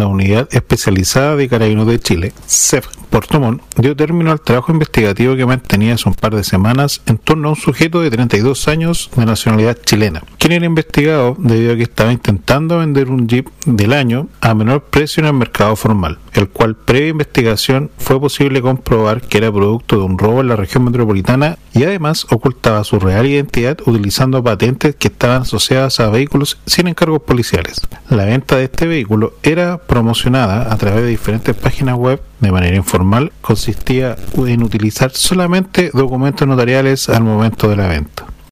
la Unidad Especializada de Carabineros de Chile, CEF Puerto Montt, dio término al trabajo investigativo que mantenía hace un par de semanas en torno a un sujeto de 32 años de nacionalidad chilena, quien era investigado debido a que estaba intentando vender un jeep del año a menor precio en el mercado formal, el cual previa investigación fue posible comprobar que era producto de un robo en la región metropolitana y además ocultaba su real identidad utilizando patentes que estaban asociadas a vehículos sin encargos policiales. La venta de este vehículo era promocionada a través de diferentes páginas web de manera informal, consistía en utilizar solamente documentos notariales al momento de la venta.